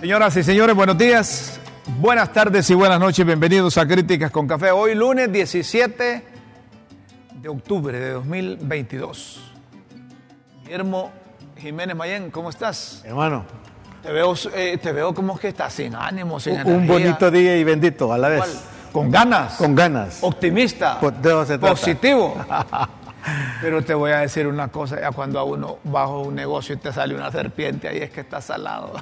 Señoras y señores, buenos días, buenas tardes y buenas noches. Bienvenidos a Críticas con Café. Hoy lunes 17 de octubre de 2022. Guillermo Jiménez Mayén, ¿cómo estás? Hermano, Te veo, eh, te veo como que estás sin ánimo, sin un energía. bonito día y bendito a la vez. ¿Cuál? Con ganas. Con ganas. Optimista. Pues se trata. positivo. Pero te voy a decir una cosa, ya cuando a uno bajo un negocio y te sale una serpiente, ahí es que está salado.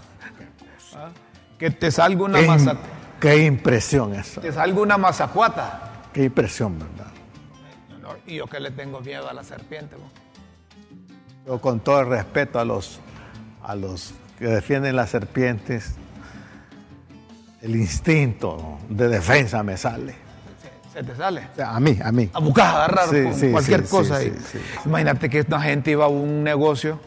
¿Ah? Que te salga una Qué, masa, qué impresión eso. te salga una mazacuata. Qué impresión, ¿verdad? Y yo que le tengo miedo a la serpiente. ¿no? Yo con todo el respeto a los, a los que defienden las serpientes, el instinto de defensa me sale. Se, se te sale. O sea, a mí, a mí. A buscar, a agarrar Sí, con sí, cualquier sí, cosa. Imagínate que esta gente iba a un negocio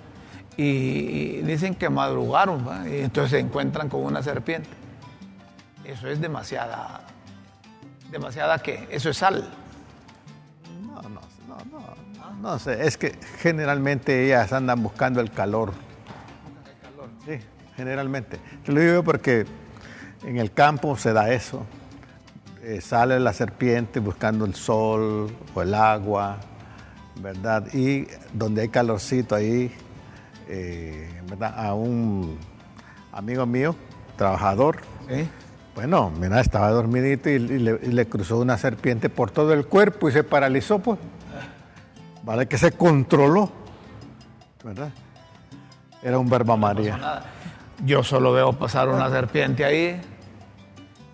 y, dicen que madrugaron ¿va? y entonces se encuentran con una serpiente. Eso es demasiada. ¿Demasiada qué? Eso es sal. No, no, no, no, no sé, es que generalmente ellas andan buscando el calor. Sí, generalmente. Te lo digo porque en el campo se da eso. Eh, sale la serpiente buscando el sol o el agua, ¿verdad? Y donde hay calorcito ahí, eh, ¿verdad? A un amigo mío, trabajador, bueno, mira, estaba dormidito y, y le, y le cruzó una serpiente por todo el cuerpo y se paralizó, pues. Vale, que se controló, ¿verdad? Era un verba María. Yo solo veo pasar una serpiente ahí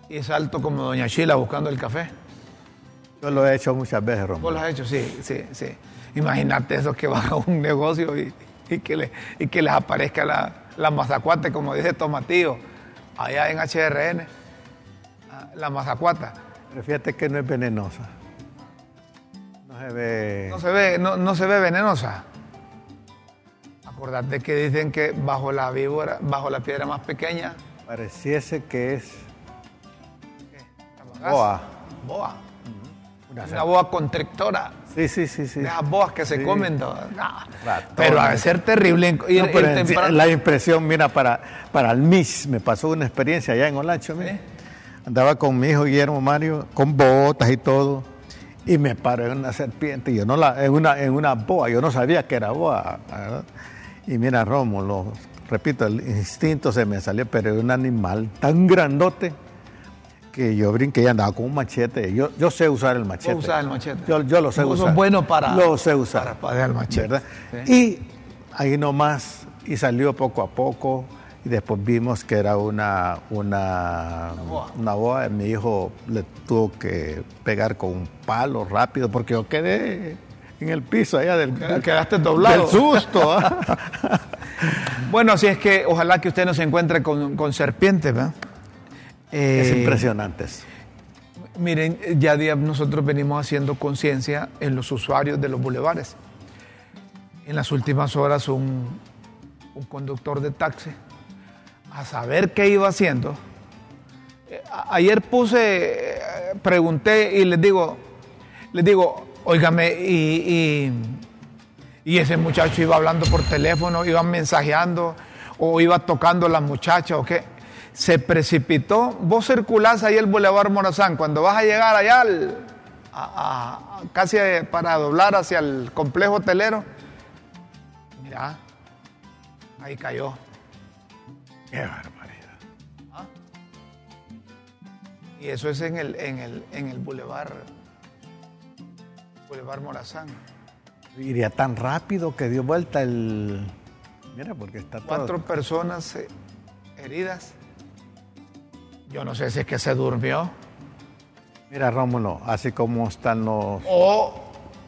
y salto como Doña Chila buscando el café. Yo lo he hecho muchas veces, ¿Vos Romulo. lo has hecho? Sí, sí, sí. Imagínate esos que van a un negocio y, y que, le- y que les aparezca la, la mazacuate, como dice Tomatillo, allá en HRN. ah, La mazacuata. Pero fíjate que no es venenosa. No se ve. No se ve, no, no se ve venenosa. Acordate que dicen que bajo la víbora, bajo la piedra más pequeña, Pareciese que es la bagaza. boa. Boa. Una Una boa constrictora. Sí, sí, sí, sí. De esas boas que se Sí. comen todas. Ratones. Pero de ser terrible ir, No, ir temprano. la impresión, mira, para, para el MIS, me pasó una experiencia allá en Olancho. Andaba con mi hijo Guillermo Mario, con botas y todo, y me paró en una serpiente, yo no la, en una, en una boa, yo no sabía que era boa, ¿verdad? Y mira, Rómulo, repito, el instinto se me salió, pero era un animal tan grandote que yo brinqué y andaba con un machete. Yo, yo sé usar el machete. El. Yo, yo lo sé usar. bueno para- Lo sé usar. para padear el machete. ¿verdad? Sí. Y ahí nomás, y salió poco a poco, y después vimos que era una, una, boa. una boa. Mi hijo le tuvo que pegar con un palo rápido, porque yo quedé en el piso allá del, Quedaste doblado. del susto. ¿ah? Bueno, así es que ojalá que usted no se encuentre con, con serpientes, ¿verdad? Es Eh, impresionante. eso. Miren, ya día nosotros venimos haciendo conciencia en los usuarios de los bulevares. En las últimas horas un, un conductor de taxi, a saber qué iba haciendo. Eh, Ayer puse, eh, pregunté y les digo, les digo, óigame, y, y, y ese muchacho iba hablando por teléfono, iba mensajeando o iba tocando a la muchacha o qué. Se precipitó. Vos circulás ahí el Boulevard Morazán. Cuando vas a llegar allá, al- a- a- casi para doblar hacia el complejo hotelero, mira, ahí cayó. Qué barbaridad. Y eso es en el, en el, en el Boulevard, Boulevard Morazán. Iría tan rápido que dio vuelta el. Mira, porque está todo. Cuatro personas eh, heridas. Yo no sé si es que se durmió Mira, Rómulo, así como están los. o,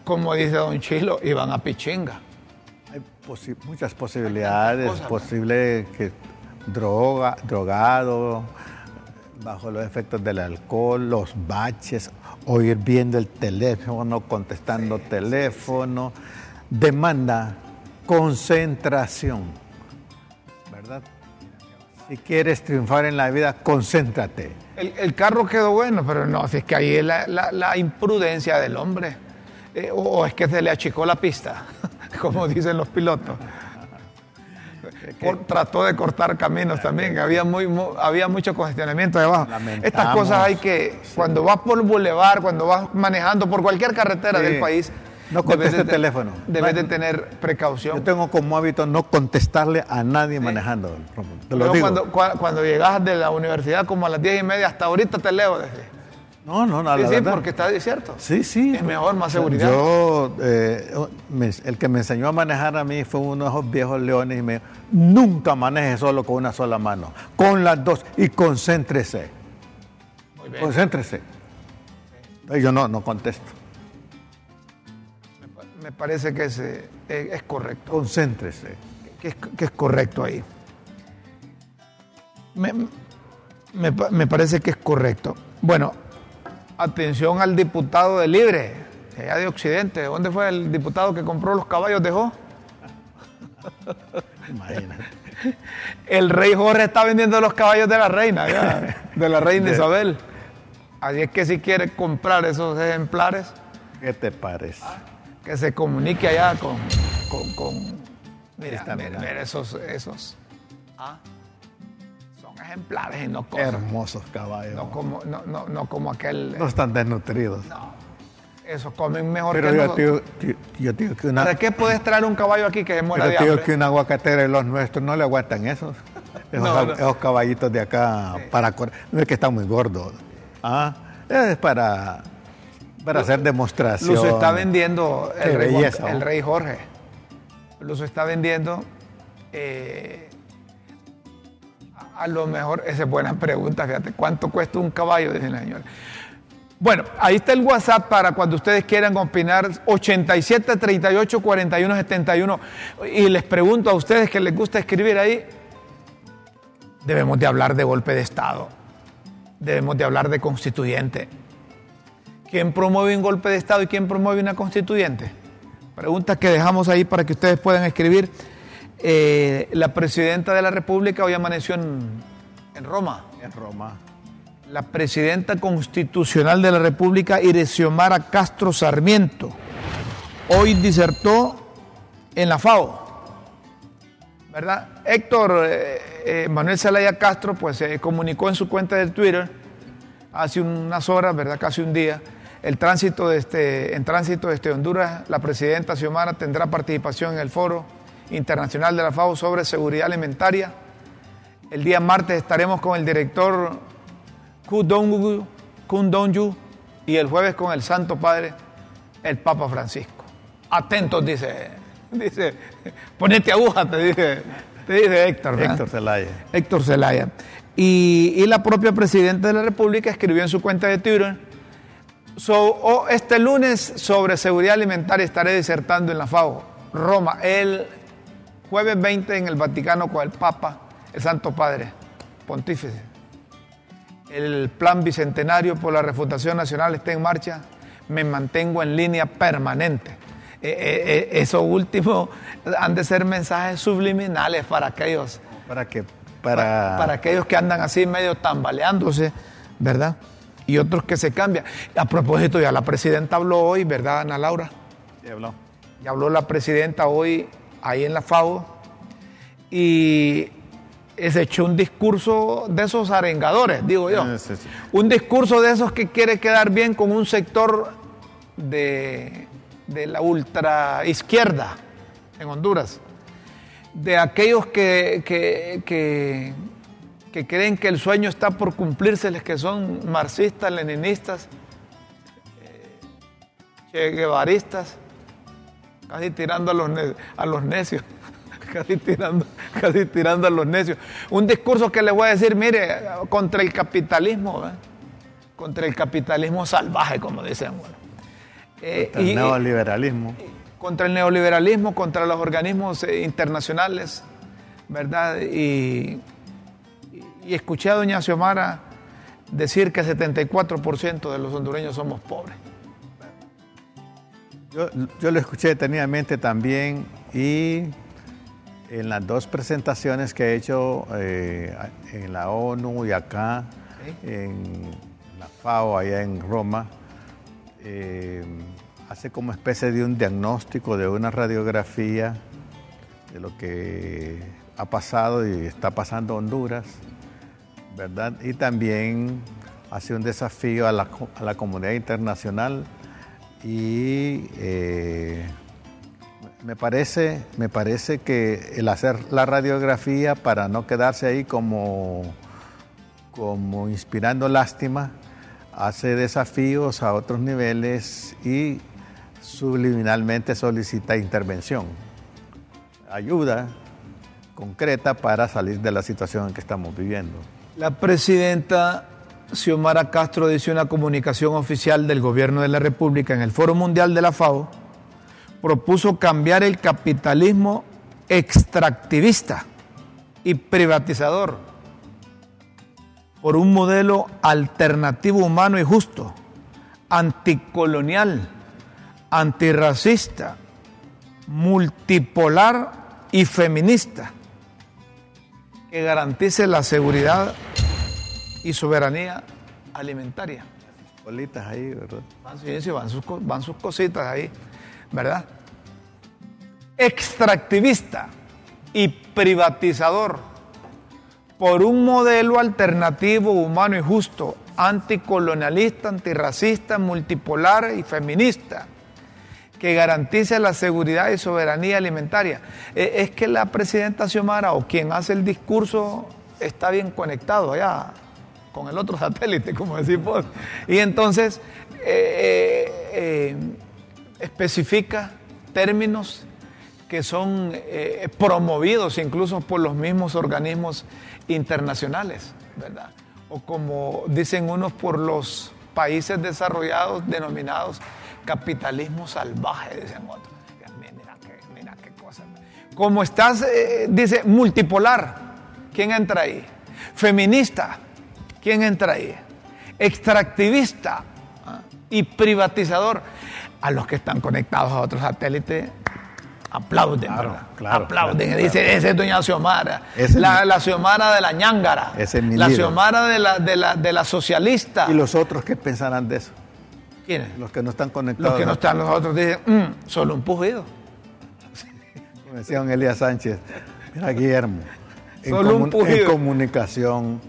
como dice Don Chilo, iban a Pichinga. Hay posi- muchas posibilidades. posible que droga, drogado, bajo los efectos del alcohol, los baches, o ir viendo el teléfono, contestando teléfono. Demanda concentración. Si quieres triunfar en la vida, concéntrate. El, el carro quedó bueno, pero no, si es que ahí es la, la- la imprudencia del hombre. Eh, o, o es que se le achicó la pista, como dicen los pilotos. Por- trató de cortar caminos también, había, muy, mu- había mucho congestionamiento debajo. Estas cosas hay que, cuando vas por bulevar, cuando vas manejando por cualquier carretera Sí. del país, No conteste de te- teléfono. Debes de tener precaución. Yo tengo como hábito no contestarle a nadie manejando. Te lo Luego digo. cuando, cua- cuando llegas de la universidad como a las 10 y media, hasta ahorita te leo. desde- No, no, no, Sí, la sí, verdad. porque está cierto. Sí, sí. Es mejor, más seguridad. Yo, eh, me- el que me enseñó a manejar a mí fue uno de esos viejos leones y me dijo, nunca maneje solo con una sola mano, con las dos y concéntrese. Muy bien. Concéntrese. Yo no, no contesto. Me parece que es, eh, es- es correcto. Concéntrese. Que es, que es correcto ahí. Me, me pa- me parece que es correcto. Bueno, atención al diputado de Libre, allá de Occidente. ¿Dónde fue el diputado que compró los caballos dejó? Imagínate. El rey Jorge está vendiendo los caballos de la reina, ya, de la reina Isabel. Así es que si quiere comprar esos ejemplares, ¿Qué te parece? Que se comunique allá con. con, con- mira, Está mira, mirando. mira esos. esos ah, son ejemplares y no cosas. hermosos caballos. No como, no, no, no como aquel. No están desnutridos. Esos comen mejor Pero que yo nosotros. digo, yo- yo te digo que una, ¿Para qué puedes traer un caballo aquí que se muera pero de te digo que un aguacatero de los nuestros no le aguantan esos. Esos, No, no. esos caballitos de acá para correr. No es que están muy gordos. Ah, es para, para hacer demostración. Los está vendiendo el rey, belleza, el rey Jorge. Los está vendiendo. eh, a- a lo mejor, esa es buena pregunta, fíjate. ¿Cuánto cuesta un caballo? Dice la señora. Bueno, ahí está el WhatsApp para cuando ustedes quieran opinar. 87 38 41 71. Y les pregunto a ustedes que les gusta escribir ahí. Debemos de hablar de golpe de Estado. Debemos de hablar de constituyente. ¿Quién promueve un golpe de Estado y quién promueve una constituyente? Preguntas que dejamos ahí para que ustedes puedan escribir. Eh, la presidenta de la República hoy amaneció en, en Roma. En Roma. La presidenta constitucional de la República, Irexiomara Castro Sarmiento, hoy disertó en la FAO. ¿Verdad? Héctor eh, eh, Manuel Zelaya Castro, pues se comunicó en su cuenta de Twitter hace unas horas, ¿verdad? Casi un día. El tránsito de este, en tránsito desde Honduras, la presidenta Xiomara tendrá participación en el foro internacional de la FAO sobre seguridad alimentaria. El día martes estaremos con el director Ku Dongyu, Kun Dongyu y el jueves con el Santo Padre, el Papa Francisco. Atentos, dice, dice, ponete aguja, te dice, te dice Héctor. ¿verdad? Héctor Zelaya. Héctor Zelaya. Y, y la propia presidenta de la República escribió en su cuenta de Twitter, so- oh, este lunes sobre seguridad alimentaria estaré disertando en la FAO, Roma. El jueves 20 en el Vaticano con el Papa, el Santo Padre, pontífice. El plan bicentenario por la refutación nacional está en marcha. Me mantengo en línea permanente. Eh, eh, eh, eso último han de ser mensajes subliminales para aquellos. Para que para... para aquellos que andan así medio tambaleándose, ¿verdad? Y otros que se cambian. A propósito, ya la presidenta habló hoy, ¿verdad, Ana Laura? Ya habló. Ya habló la presidenta hoy ahí en la FAO y se echó un discurso de esos arengadores, digo yo. Un discurso de esos que quiere quedar bien con un sector de, de la ultra izquierda en Honduras de aquellos que, que, creen que el sueño está por cumplirse, que son marxistas, leninistas, eh, guevaristas, casi tirando a los, a los necios, casi tirando, casi tirando a los necios. Un discurso que le voy a decir, mire, contra el capitalismo, contra el capitalismo salvaje, como dicen. Bueno. Eh, el neoliberalismo contra el neoliberalismo, contra los organismos eh, internacionales, ¿verdad? Y, escuché a doña Xiomara decir que el 74% de los hondureños somos pobres. Yo, yo, lo escuché detenidamente también y en las dos presentaciones que he hecho eh, en la ONU y acá, en la FAO, allá en Roma, eh, hace como especie de un diagnóstico, de una radiografía de lo que ha pasado y está pasando Honduras, Y también hace un desafío a la, comunidad internacional y eh, me, parece, me parece que el hacer la radiografía para no quedarse ahí como, como inspirando lástima, hace desafíos a otros niveles y subliminalmente solicita intervención, ayuda concreta para salir de la situación en que estamos viviendo. La presidenta Xiomara Castro dice una comunicación oficial del gobierno de la República en el Foro Mundial de la FAO, propuso cambiar el capitalismo extractivista y privatizador por un modelo alternativo humano y justo, anticolonial, antirracista, multipolar y feminista, que garantice la seguridad y soberanía alimentaria. Bolitas ahí, ¿verdad? Van, sus, van sus cositas ahí, ¿verdad? Extractivista y privatizador por un modelo alternativo, humano y justo, anticolonialista, antirracista, multipolar y feminista que garantice la seguridad y soberanía alimentaria. E, es que la presidenta Xiomara o quien hace el discurso está bien conectado allá con el otro satélite, como decimos. Y entonces eh, eh, eh, especifica términos que son promovidos incluso por los mismos organismos internacionales, ¿verdad? O como dicen unos por los países desarrollados denominados capitalismo salvaje, decían otros. Mira qué, cosa. Como estás, eh, dice, multipolar, ¿quién entra ahí? Feminista, ¿quién entra ahí? Extractivista ¿ah? y privatizador. A los que están conectados a otros satélites, aplauden, claro, aplauden. Dice, esa es doña Xiomara. la, la, Xiomara de la ñángara. la Xiomara de la, de, la, de la socialista. ¿Y los otros qué pensarán de eso? Los que no están conectados. Los que no están, los otros dicen, mm, solo un pujido. Como decía don Elías Sánchez, mira Guillermo, en, en comunicación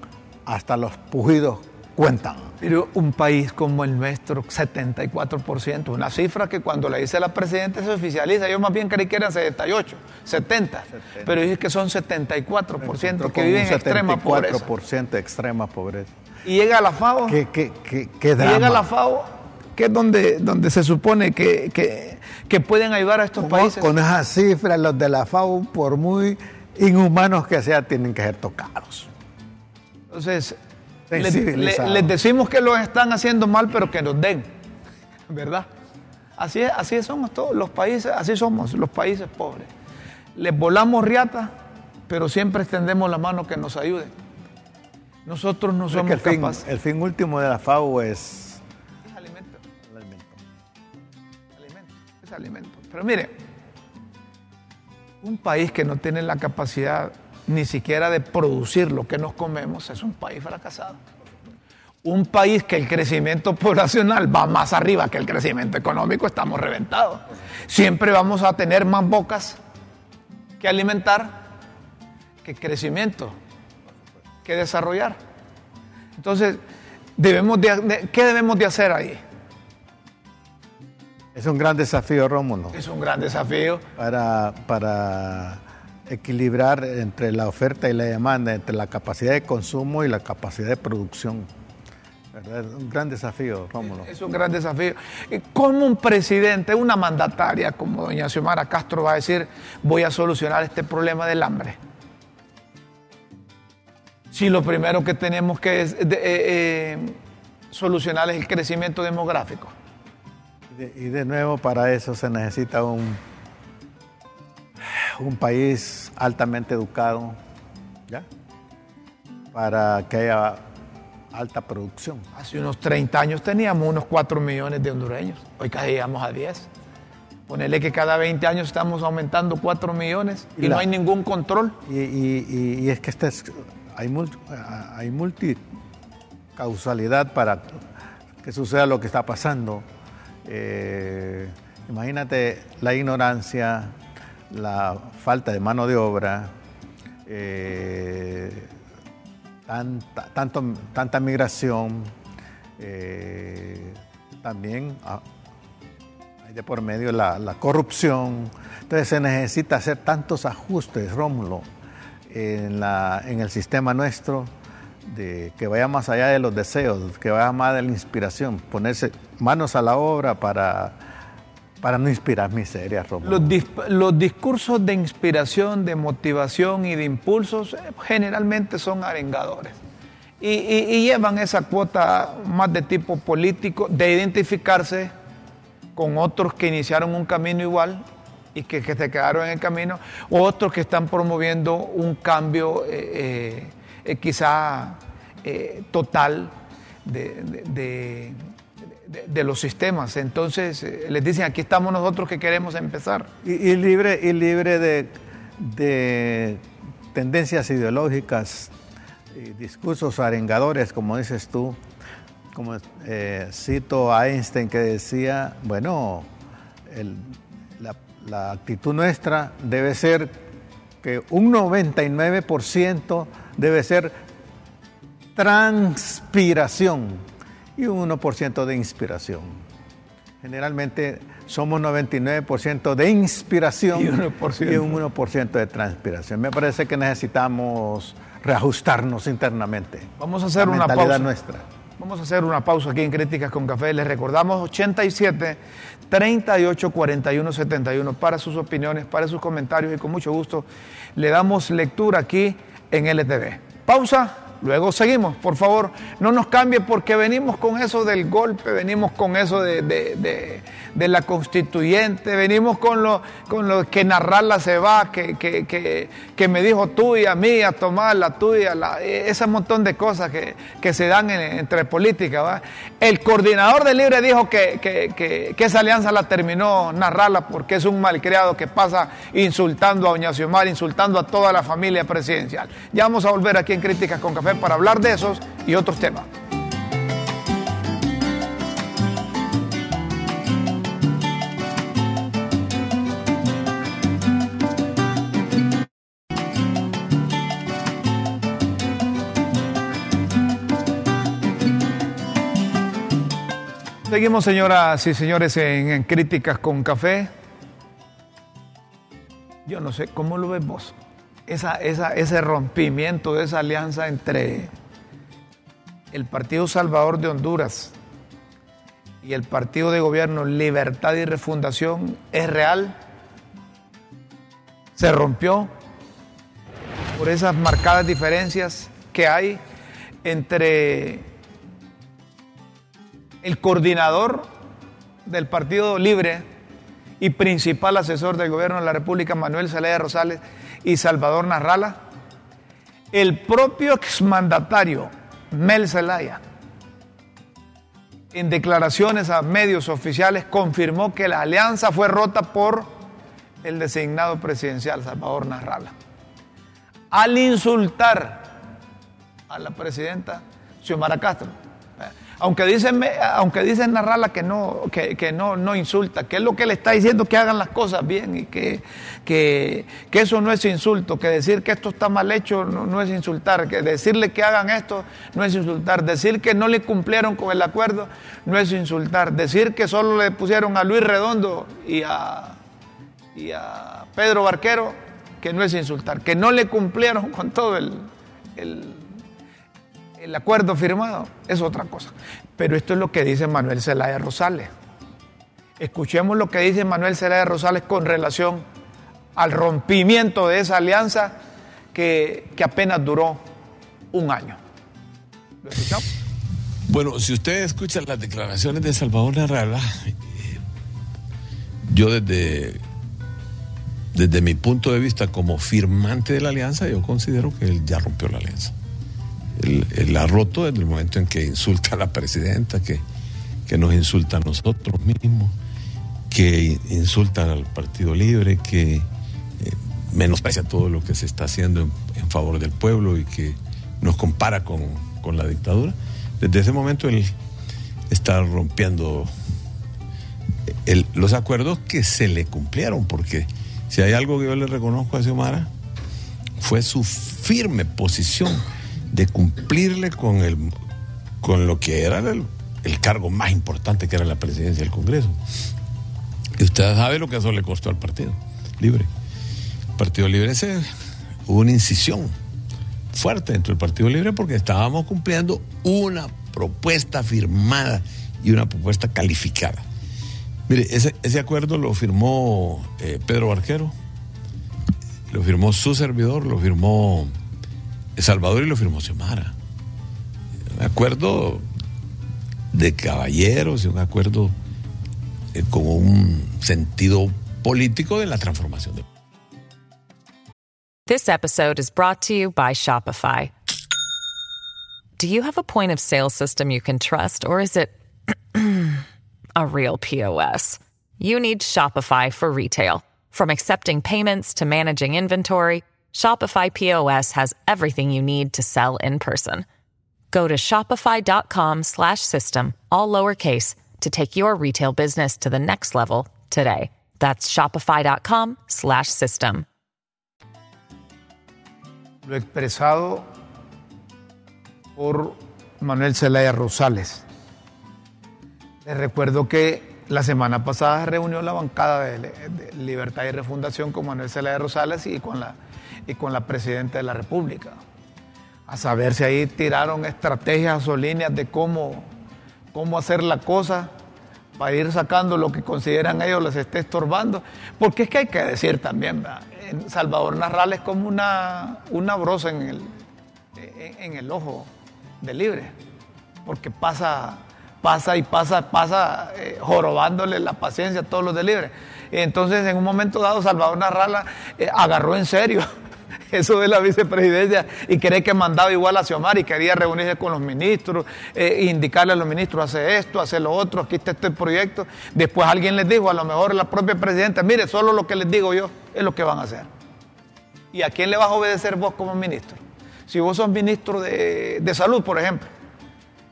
hasta los pujidos cuentan. Pero un país como el nuestro, 74%, una cifra que cuando la dice la presidenta se oficializa. Yo más bien creí que eran 78, 70, pero dije que son 74% que viven en extrema pobreza. 74% extrema pobreza. Y llega a la FAO. ¿Qué, qué, qué, qué Llega a la FAO que es donde, donde se supone que, que, pueden ayudar a estos países. Con esas cifras, los de la FAO, por muy inhumanos que sean, tienen que ser tocados. Entonces, les, decimos que lo están haciendo mal, pero que nos den, ¿verdad? Así, así somos todos los países, así somos los países pobres. les volamos riata, pero siempre extendemos la mano que nos ayude. Nosotros no somos el fin, capaces. el fin último de la FAO es Es Pero mire, un país que no tiene la capacidad ni siquiera de producir lo que nos comemos es un país fracasado. Un país que el crecimiento poblacional va más arriba que el crecimiento económico, estamos reventados. Siempre vamos a tener más bocas que alimentar que crecimiento, que desarrollar. Entonces, debemos de- de- ¿qué debemos de hacer ahí? Es un gran desafío, Rómulo, Es un gran desafío. para, para equilibrar entre la oferta y la demanda, entre la capacidad de consumo y la capacidad de producción. ¿Verdad? Es un gran desafío, Rómulo. Es un gran desafío. ¿Y ¿Cómo un presidente, una mandataria como doña Xiomara Castro va a decir voy a solucionar este problema del hambre? Si lo primero que tenemos que es- de- eh, eh, solucionar es el crecimiento demográfico. Y de, nuevo, para eso se necesita un, un país altamente educado, ¿ya? Para que haya alta producción. Hace unos 30 años teníamos unos 4 millones de hondureños. Hoy casi llegamos a 10. Ponerle que cada 20 años estamos aumentando 4 millones y, no hay ningún control. Y, es que este es- hay, mul- hay multicausalidad para que suceda lo que está pasando. Eh, imagínate la ignorancia, la falta de mano de obra, eh, tanta, tanto- tanta migración, eh, también ah, hay de por medio la, corrupción. Entonces se necesita hacer tantos ajustes, Rómulo, en el sistema nuestro, de, que vaya más allá de los deseos, que vaya más de la inspiración, ponerse manos a la obra para, para no inspirar miseria, Rómulo. Los, dis- los discursos de inspiración, de motivación y de impulsos eh, generalmente son arengadores. Y, llevan esa cuota más de tipo político, de identificarse con otros que iniciaron un camino igual y que, se quedaron en el camino, o otros que están promoviendo un cambio eh, eh, quizá eh, total de, de- los sistemas. Entonces eh, les dicen, aquí estamos nosotros que queremos empezar. Y, libre, y libre de, de tendencias ideológicas, y discursos arengadores, como dices tú. Como cito a Einstein que decía, bueno, la actitud nuestra debe ser que un 99% debe ser transpiración y un 1% de inspiración. Generalmente somos 99% de inspiración Y 1%. y un 1% de transpiración. Me parece que necesitamos reajustarnos internamente. Vamos a hacer La una pausa. nuestra. Vamos a hacer una pausa aquí en Críticas con Café. Les recordamos 87 38 41 71 para sus opiniones, para sus comentarios y con mucho gusto le damos lectura aquí en LTV. Pausa, luego seguimos. Por favor, no nos cambie porque venimos con eso del golpe, venimos con eso de, de- de- la constituyente, venimos con lo, con lo que narrarla se va, que, que, que, que me dijo tuya, mía, Tomás, la tuya, la- ese montón de cosas que, que se dan en- entre política. ¿va? El coordinador de Libre dijo que esa alianza la terminó narrarla porque es un malcriado que pasa insultando a Doña Xiomara, insultando a toda la familia presidencial. Ya vamos a volver aquí en Críticas con Café para hablar de esos y otros temas. Seguimos, señoras y señores, en, Críticas con Café. Yo no sé, ¿cómo lo ves vos? Esa, ese rompimiento de esa alianza entre el Partido Salvador de Honduras y el Partido de Gobierno Libertad y Refundación es real. Se rompió por esas marcadas diferencias que hay entre el coordinador del Partido Libre y principal asesor del gobierno de la República, Manuel Zelaya Rosales y Salvador Narrala, el propio exmandatario Mel Zelaya, en declaraciones a medios oficiales, confirmó que la alianza fue rota por el designado presidencial Salvador Narrala. Al insultar a la presidenta Xiomara Castro, aunque dicen, aunque dicen Narrala que no, que, no, no insulta, que es lo que le está diciendo que hagan las cosas bien y que, que, eso no es insulto, que decir que esto está mal hecho no, es insultar, que decirle que hagan esto no es insultar, decir que no le cumplieron con el acuerdo no es insultar, decir que solo le pusieron a Luis Redondo y a, y a Pedro Barquero que no es insultar, que no le cumplieron con todo el el acuerdo firmado es otra cosa. Pero esto es lo que dice Manuel Zelaya Rosales. Escuchemos lo que dice Manuel Zelaya Rosales con relación al rompimiento de esa alianza que, apenas duró un año. ¿Lo escuchamos? Bueno, si usted escucha las declaraciones de Salvador Narrala, yo desde, desde mi punto de vista como firmante de la alianza, yo considero que él ya rompió la alianza él, ha roto desde el momento en que insulta a la presidenta, que, que nos insulta a nosotros mismos, que insulta al Partido Libre, que eh, menosprecia todo lo que se está haciendo en, favor del pueblo y que nos compara con, con, la dictadura. Desde ese momento él está rompiendo los acuerdos que se le cumplieron, porque si hay algo que yo le reconozco a Xiomara, fue su firme posición de cumplirle con, el, con lo que era el, cargo más importante que era la presidencia del Congreso. Y usted sabe lo que eso le costó al Partido Libre. El Partido Libre se, hubo una incisión fuerte dentro del Partido Libre porque estábamos cumpliendo una propuesta firmada y una propuesta calificada. Mire, ese, acuerdo lo firmó eh, Pedro Barquero, lo firmó su servidor, lo firmó Salvador y lo firmó Xiomara. Un acuerdo de caballeros y un acuerdo eh, con un sentido político de la transformación. This episode is brought to you by Shopify. Do you have a point of sale system you can trust or is it a real POS? You need Shopify for retail. From accepting payments to managing inventory, Shopify POS has everything you need to sell in person. Go to shopify.com/system all lowercase to take your retail business to the next level today. That's shopify.com/system. Lo expresado por Manuel Zelaya Rosales. Les recuerdo que la semana pasada reunió la bancada de, Libertad y Refundación con Manuel Zelaya Rosales y con la y con la presidenta de la República. A saber si ahí tiraron estrategias o líneas de cómo, cómo hacer la cosa para ir sacando lo que consideran ellos les esté estorbando. Porque es que hay que decir también, en Salvador Narral es como una, una brosa en el, en, el ojo de libre, porque pasa, pasa y pasa, pasa eh, jorobándole la paciencia a todos los de libre. entonces en un momento dado Salvador Narrala eh, agarró en serio eso de la vicepresidencia y cree que mandaba igual a Xiomara y quería reunirse con los ministros, eh, indicarle a los ministros, hace esto, hace lo otro, aquí está este proyecto. Después alguien les dijo, a lo mejor la propia presidenta, mire, solo lo que les digo yo es lo que van a hacer. ¿Y a quién le vas a obedecer vos como ministro? Si vos sos ministro de, salud, por ejemplo,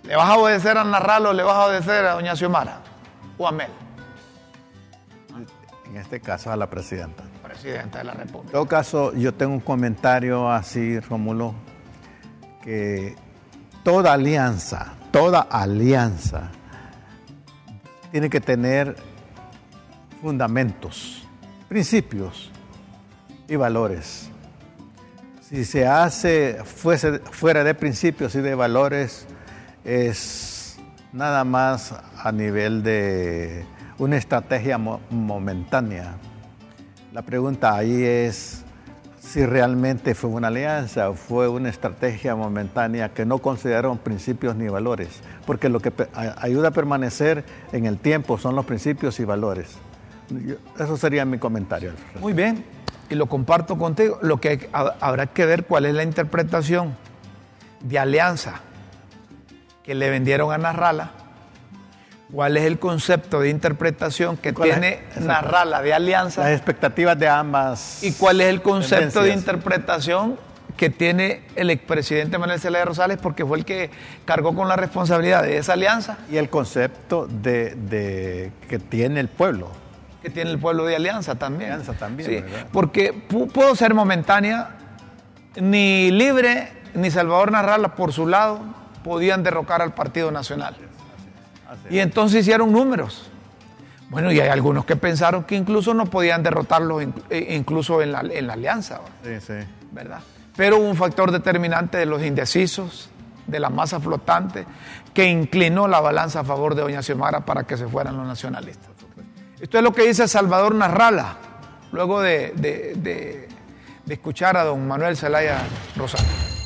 ¿le vas a obedecer a Narralo le vas a obedecer a doña Xiomara o a Mel? En este caso a la presidenta En todo caso, yo tengo un comentario así, Rómulo, que toda alianza, toda alianza tiene que tener fundamentos, principios y valores. Si se hace fuera de principios y de valores, es nada más a nivel de una estrategia momentánea la pregunta ahí es si realmente fue una alianza o fue una estrategia momentánea que no consideraron principios ni valores, porque lo que ayuda a permanecer en el tiempo son los principios y valores. Eso sería mi comentario. Muy bien, y lo comparto contigo. Lo que habrá que ver cuál es la interpretación de alianza que le vendieron a Narrala, cuál es el concepto de interpretación que tiene Narrala de alianza. Las expectativas de ambas. Y cuál es el concepto de interpretación que tiene el expresidente Manuel Zelaya Rosales porque fue el que cargó con la responsabilidad de esa alianza. Y el concepto de, que tiene el pueblo. Que tiene el pueblo de alianza también. Alianza también, sí, Porque pudo ser momentánea, ni Libre ni Salvador Narrala por su lado podían derrocar al Partido Nacional. Y entonces hicieron números. Bueno, y hay algunos que pensaron que incluso no podían derrotarlo eh, incluso en la, en la alianza. Sí, sí. ¿Verdad? pero hubo un factor determinante de los indecisos, de la masa flotante, que inclinó la balanza a favor de Doña Xiomara para que se fueran los nacionalistas. Esto es lo que dice Salvador Narrala, luego de, escuchar a don Manuel Zelaya Rosario.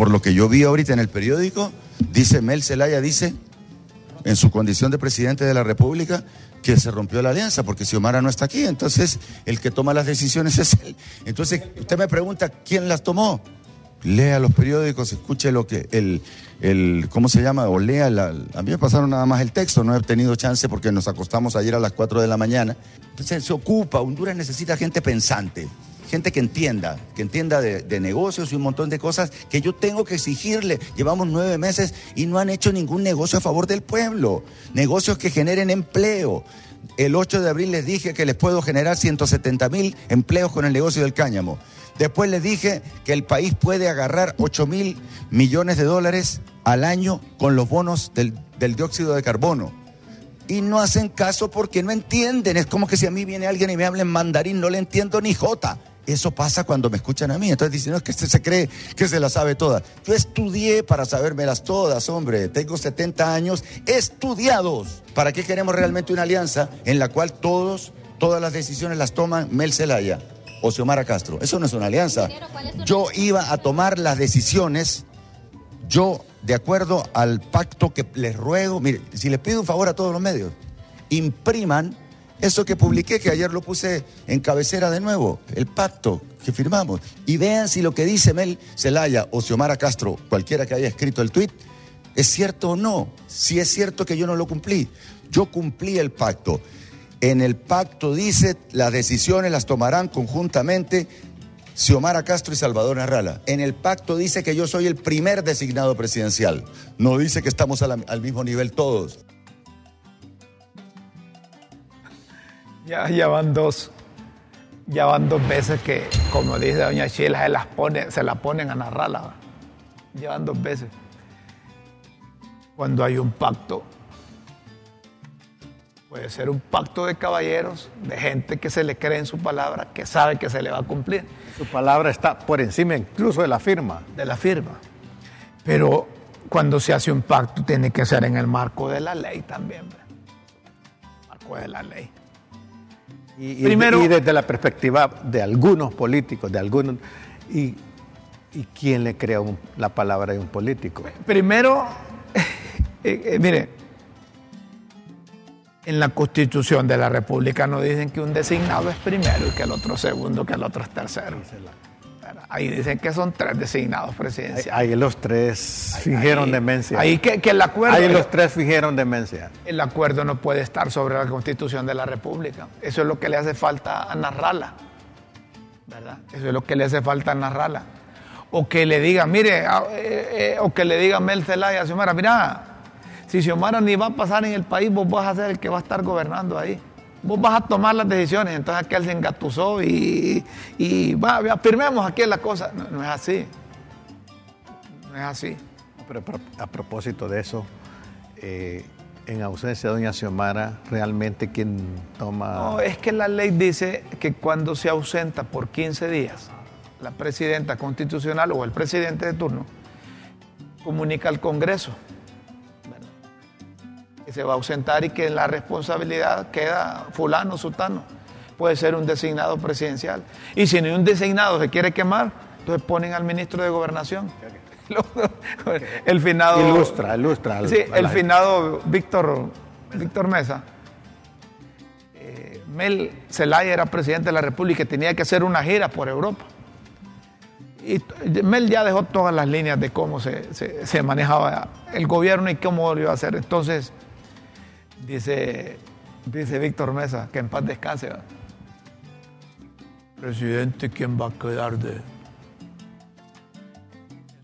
Por lo que yo vi ahorita en el periódico, dice Mel Zelaya, dice, en su condición de presidente de la República, que se rompió la alianza, porque Xiomara no está aquí, entonces el que toma las decisiones es él. Entonces, usted me pregunta, ¿quién las tomó? Lea los periódicos, escuche lo que el, el ¿cómo se llama? O lea, la, a mí me pasaron nada más el texto, no he tenido chance porque nos acostamos ayer a las 4 de la mañana. Entonces se ocupa, Honduras necesita gente pensante gente que entienda, que entienda de, negocios y un montón de cosas que yo tengo que exigirle. Llevamos nueve meses y no han hecho ningún negocio a favor del pueblo, negocios que generen empleo. El 8 de abril les dije que les puedo generar 170 mil empleos con el negocio del cáñamo. Después les dije que el país puede agarrar 8 mil millones de dólares al año con los bonos del, del dióxido de carbono y no hacen caso porque no entienden. Es como que si a mí viene alguien y me habla en mandarín, no le entiendo ni jota. Eso pasa cuando me escuchan a mí. Entonces dicen, no, es que usted se cree que se las sabe todas. Yo estudié para sabérmelas todas, hombre. Tengo 70 años estudiados. ¿Para qué queremos realmente una alianza en la cual todos, todas las decisiones las toman Mel Zelaya o Xiomara Castro? Eso no es una alianza. Yo iba a tomar las decisiones, yo, de acuerdo al pacto que les ruego, mire, si les pido un favor a todos los medios, impriman eso que publiqué, que ayer lo puse en cabecera de nuevo, el pacto que firmamos. Y vean si lo que dice Mel Zelaya o Xiomara Castro, cualquiera que haya escrito el tuit, es cierto o no. Si es cierto que yo no lo cumplí. Yo cumplí el pacto. En el pacto dice las decisiones las tomarán conjuntamente Xiomara Castro y Salvador Narrala. En el pacto dice que yo soy el primer designado presidencial. No dice que estamos al mismo nivel todos. Ya, van dos. Ya van dos veces que, como dice doña Sheila, se las pone, se la ponen a narrarla. Llevan dos veces. Cuando hay un pacto, puede ser un pacto de caballeros, de gente que se le cree en su palabra, que sabe que se le va a cumplir. Su palabra está por encima incluso de la firma. De la firma. Pero cuando se hace un pacto tiene que ser en el marco de la ley también. Marco de la ley. Y, Primero, y desde la perspectiva de algunos políticos, de algunos... ¿Y, y quién le crea la palabra de un político? Primero, eh, eh, mire, en la constitución de la República nos dicen que un designado es primero y que el otro segundo, que el otro es tercero. Ahí dicen que son tres designados presidenciales. Ahí, los tres fingieron demencia. Ahí que, el acuerdo. Ahí los tres fingieron demencia. El acuerdo no puede estar sobre la Constitución de la República. Eso es lo que le hace falta a Narrala. ¿Verdad? Eso es lo que le hace falta a Narrala. O que le diga, mire, eh, eh, o que le diga Mel Zelaya a Xiomara, mira, si Xiomara ni va a pasar en el país, vos vas a ser el que va a estar gobernando ahí vos vas a tomar las decisiones. Entonces aquel se engatusó y, y va, afirmemos aquí la cosa. No, es así. No es así. Pero a propósito de eso, eh, en ausencia de doña Xiomara, realmente quien toma... No, es que la ley dice que cuando se ausenta por 15 días la presidenta constitucional o el presidente de turno, comunica al Congreso se va a ausentar y que en la responsabilidad queda fulano, sutano. Puede ser un designado presidencial. Y si ni un designado se quiere quemar, entonces ponen al ministro de gobernación. el finado. Ilustra, ilustra. al- Sí, el finado Víctor, Víctor Mesa. Eh, Mel Zelaya era presidente de la República y tenía que hacer una gira por Europa. Y Mel ya dejó todas las líneas de cómo se, se- se manejaba el gobierno y cómo lo iba a hacer. Entonces, dice, dice Víctor Mesa, que en paz descanse. Presidente, ¿quién va a quedar de en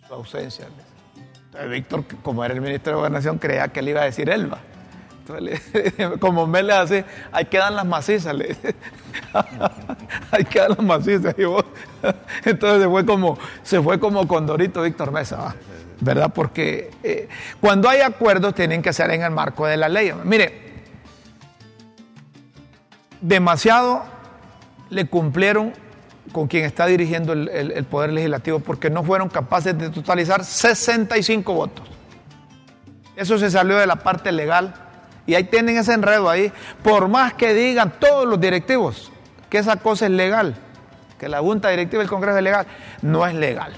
su ausencia? Entonces, Víctor, como era el ministro de Gobernación, creía que le iba a decir Elba. Como Mel le hace, ahí quedan las macizas. le dice. ahí quedan las macizas. y vos- Entonces se fue como, se fue como Condorito Víctor Mesa. ¿Verdad? Porque eh, cuando hay acuerdos tienen que ser en el marco de la ley. Mire, demasiado le cumplieron con quien está dirigiendo el, el- el Poder Legislativo porque no fueron capaces de totalizar 65 votos. Eso se salió de la parte legal y ahí tienen ese enredo ahí. Por más que digan todos los directivos que esa cosa es legal, que la Junta Directiva del Congreso es legal, no es legal.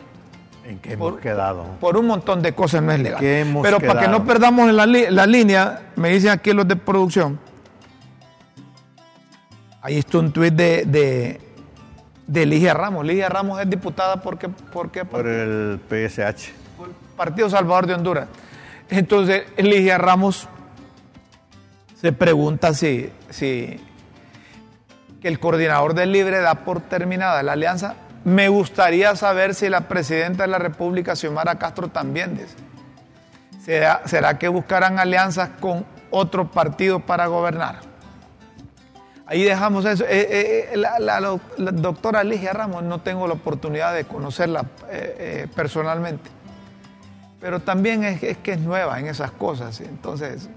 ¿En qué hemos Por- quedado? Por un montón de cosas no es legal. ¿Qué hemos Pero para que no perdamos la, línea, me dicen aquí los de producción. Ahí está un tuit de, de, de Ligia Ramos. Ligia Ramos es diputada porque, porque Por el PSH. por el Partido Salvador de Honduras. Entonces, Ligia Ramos se pregunta si, si que el coordinador del Libre da por terminada la alianza. Me gustaría saber si la presidenta de la República, Xiomara Castro, también dice. ¿Será, será que buscarán alianzas con otro partido para gobernar? Ahí dejamos eso. Eh, eh, la, la- doctora Ligia Ramos, no tengo la oportunidad de conocerla eh, eh, personalmente, pero también es que es nueva en esas cosas. Entonces,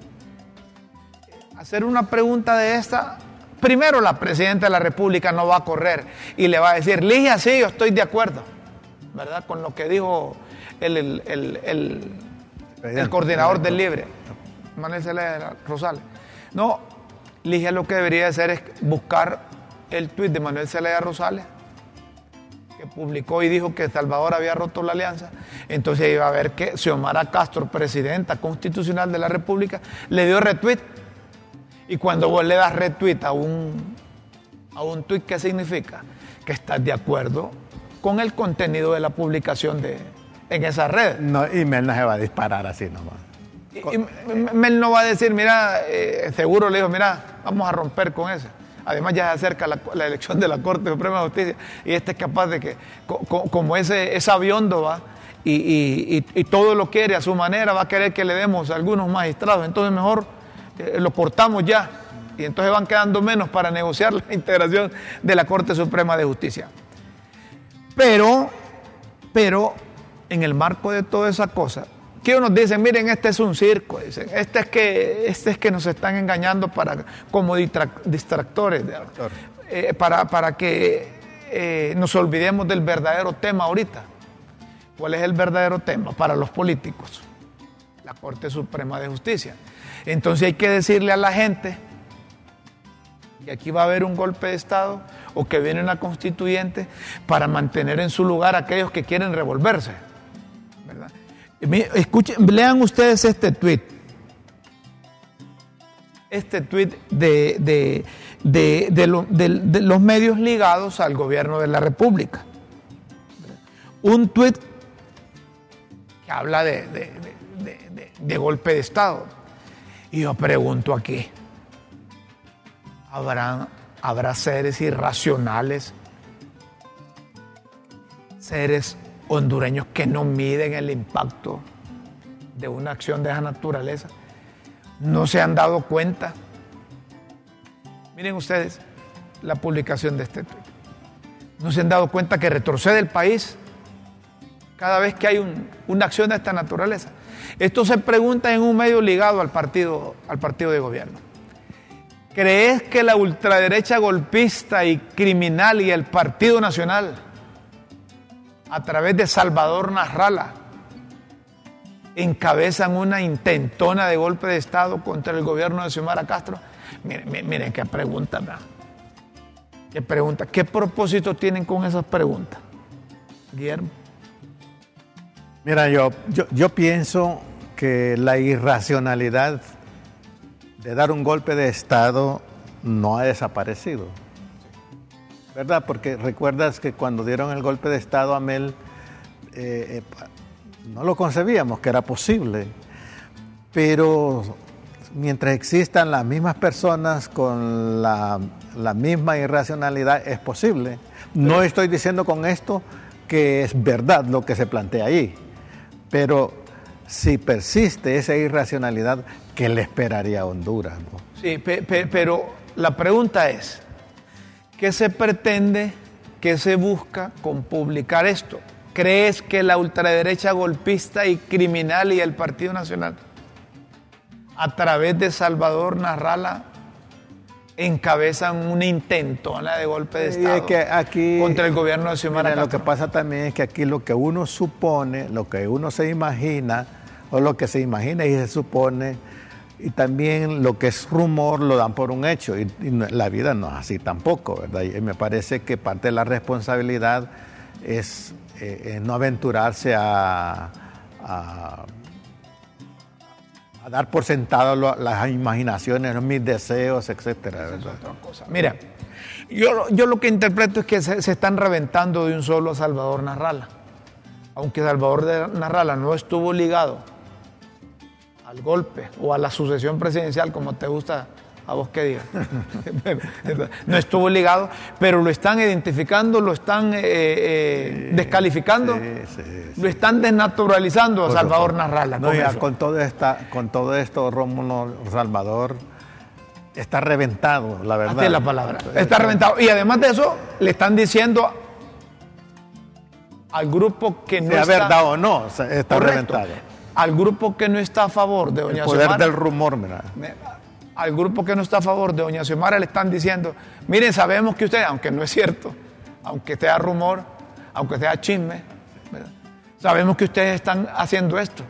hacer una pregunta de esta, primero la presidenta de la República no va a correr y le va a decir, Ligia, sí, yo estoy de acuerdo, ¿verdad? Con lo que dijo el, el- el- el- el coordinador del Libre, Manuel Zelaya Rosales. No, Ligia lo que debería hacer es buscar el tuit de Manuel Zelaya Rosales, que publicó y dijo que Salvador había roto la alianza. Entonces iba a ver que Xiomara Castro, presidenta constitucional de la República, le dio retweet. Y cuando vos le das retweet a un, a un tuit, ¿qué significa? Que estás de acuerdo con el contenido de la publicación de, en esa red. No, y Mel no se va a disparar así nomás. Y, Mel no va a decir, mira, eh, seguro le dijo, mira, vamos a romper con eso. Además ya se acerca la, la elección de la Corte Suprema de Justicia y este es capaz de que, co- co- como ese, es aviondo va, y, y- y- y todo lo quiere a su manera, va a querer que le demos a algunos magistrados, entonces mejor eh, lo cortamos ya. Y entonces van quedando menos para negociar la integración de la Corte Suprema de Justicia. Pero, pero en el marco de toda esa cosa, que nos dicen, miren, este es un circo, dicen, este es que, este es que nos están engañando para, como distrac- distractores, eh, para, para que eh, nos olvidemos del verdadero tema ahorita. ¿Cuál es el verdadero tema para los políticos? La Corte Suprema de Justicia. Entonces hay que decirle a la gente que aquí va a haber un golpe de Estado o que viene una constituyente para mantener en su lugar a aquellos que quieren revolverse. ¿verdad? Escuchen, lean ustedes este tweet. Este tweet de, de- de- de lo- de- de los medios ligados al gobierno de la República. Un tweet que habla de golpe de Estado. Y yo pregunto aquí, ¿habrá, habrá seres irracionales, seres hondureños que no miden el impacto de una acción de esa naturaleza? ¿No se han dado cuenta? Miren ustedes la publicación de este tweet. ¿No se han dado cuenta que retrocede el país cada vez que hay un- una acción de esta naturaleza? Esto se pregunta en un medio ligado al partido, al partido de gobierno. ¿Crees que la ultraderecha golpista y criminal y el Partido Nacional, a través de Salvador Narrala, encabezan una intentona de golpe de Estado contra el gobierno de Xiomara Castro? Miren, miren, qué pregunta. ¿Qué pregunta? ¿Qué propósito tienen con esas preguntas? Guillermo. Mira, yo, yo, yo pienso que la irracionalidad de dar un golpe de Estado no ha desaparecido. ¿Verdad? Porque recuerdas que cuando dieron el golpe de Estado a Mel, eh, eh, no lo concebíamos que era posible. Pero mientras existan las mismas personas con la, la misma irracionalidad, es posible. No estoy diciendo con esto que es verdad lo que se plantea ahí, pero si persiste esa irracionalidad, ¿qué le esperaría a Honduras? Sí, pe- pe- pero la pregunta es, ¿qué se pretende, qué se busca con publicar esto? ¿Crees que la ultraderecha golpista y criminal y el Partido Nacional, a través de Salvador Narrala, encabezan una intentona de golpe de Estado es que aquí, contra el gobierno de Xiomara Lo que pasa también es que aquí lo que uno supone, lo que uno se imagina, o lo que se imagina y se supone, y también lo que es rumor lo dan por un hecho. Y, la vida no es así tampoco, ¿verdad? Y me parece que parte de la responsabilidad es eh, eh, no aventurarse a, a- a dar por sentado lo- las imaginaciones, mis deseos, etcétera, cosa. Mira, yo, yo lo que interpreto es que se, se están reventando de un solo a Salvador Narrala. Aunque Salvador Narrala no estuvo ligado al golpe o a la sucesión presidencial, como te gusta a vos que digas. no estuvo ligado, pero lo están identificando, lo están eh, eh, descalificando, sí, sí, lo están desnaturalizando a Salvador. Narrala. No, con ya con todo esta, con todo esto, Rómulo Salvador está reventado, la verdad. Así es la palabra. Está reventado. Y además de eso, le están diciendo al grupo que no Sea está... verdad o no, está Correcto. reventado. Al grupo que no está a favor de El Doña poder Xiomara, del rumor, mira. me- al grupo que no está a favor de Doña Xiomara le están diciendo, miren, sabemos que ustedes, aunque no es cierto, aunque sea rumor, aunque sea chisme, ¿verdad? sabemos que ustedes están haciendo esto.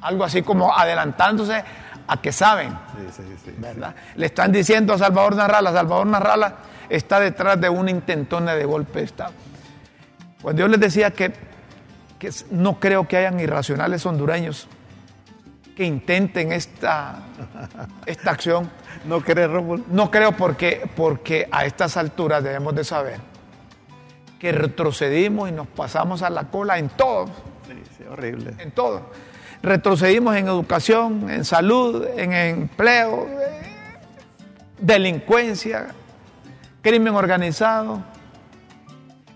Algo así como adelantándose a que saben. Sí, sí, sí. ¿verdad? Le están diciendo a Salvador Narrala, Salvador Narrala está detrás de una intentona de golpe de Estado. Cuando yo les decía que, que no creo que hayan irracionales hondureños que intenten esta, esta acción, ¿No crees, Rómulo? no creo porque, porque a estas alturas debemos de saber que retrocedimos y nos pasamos a la cola en todo, Sí, sí, horrible. en todo. Retrocedimos en educación, en salud, en empleo, eh, delincuencia, crimen organizado.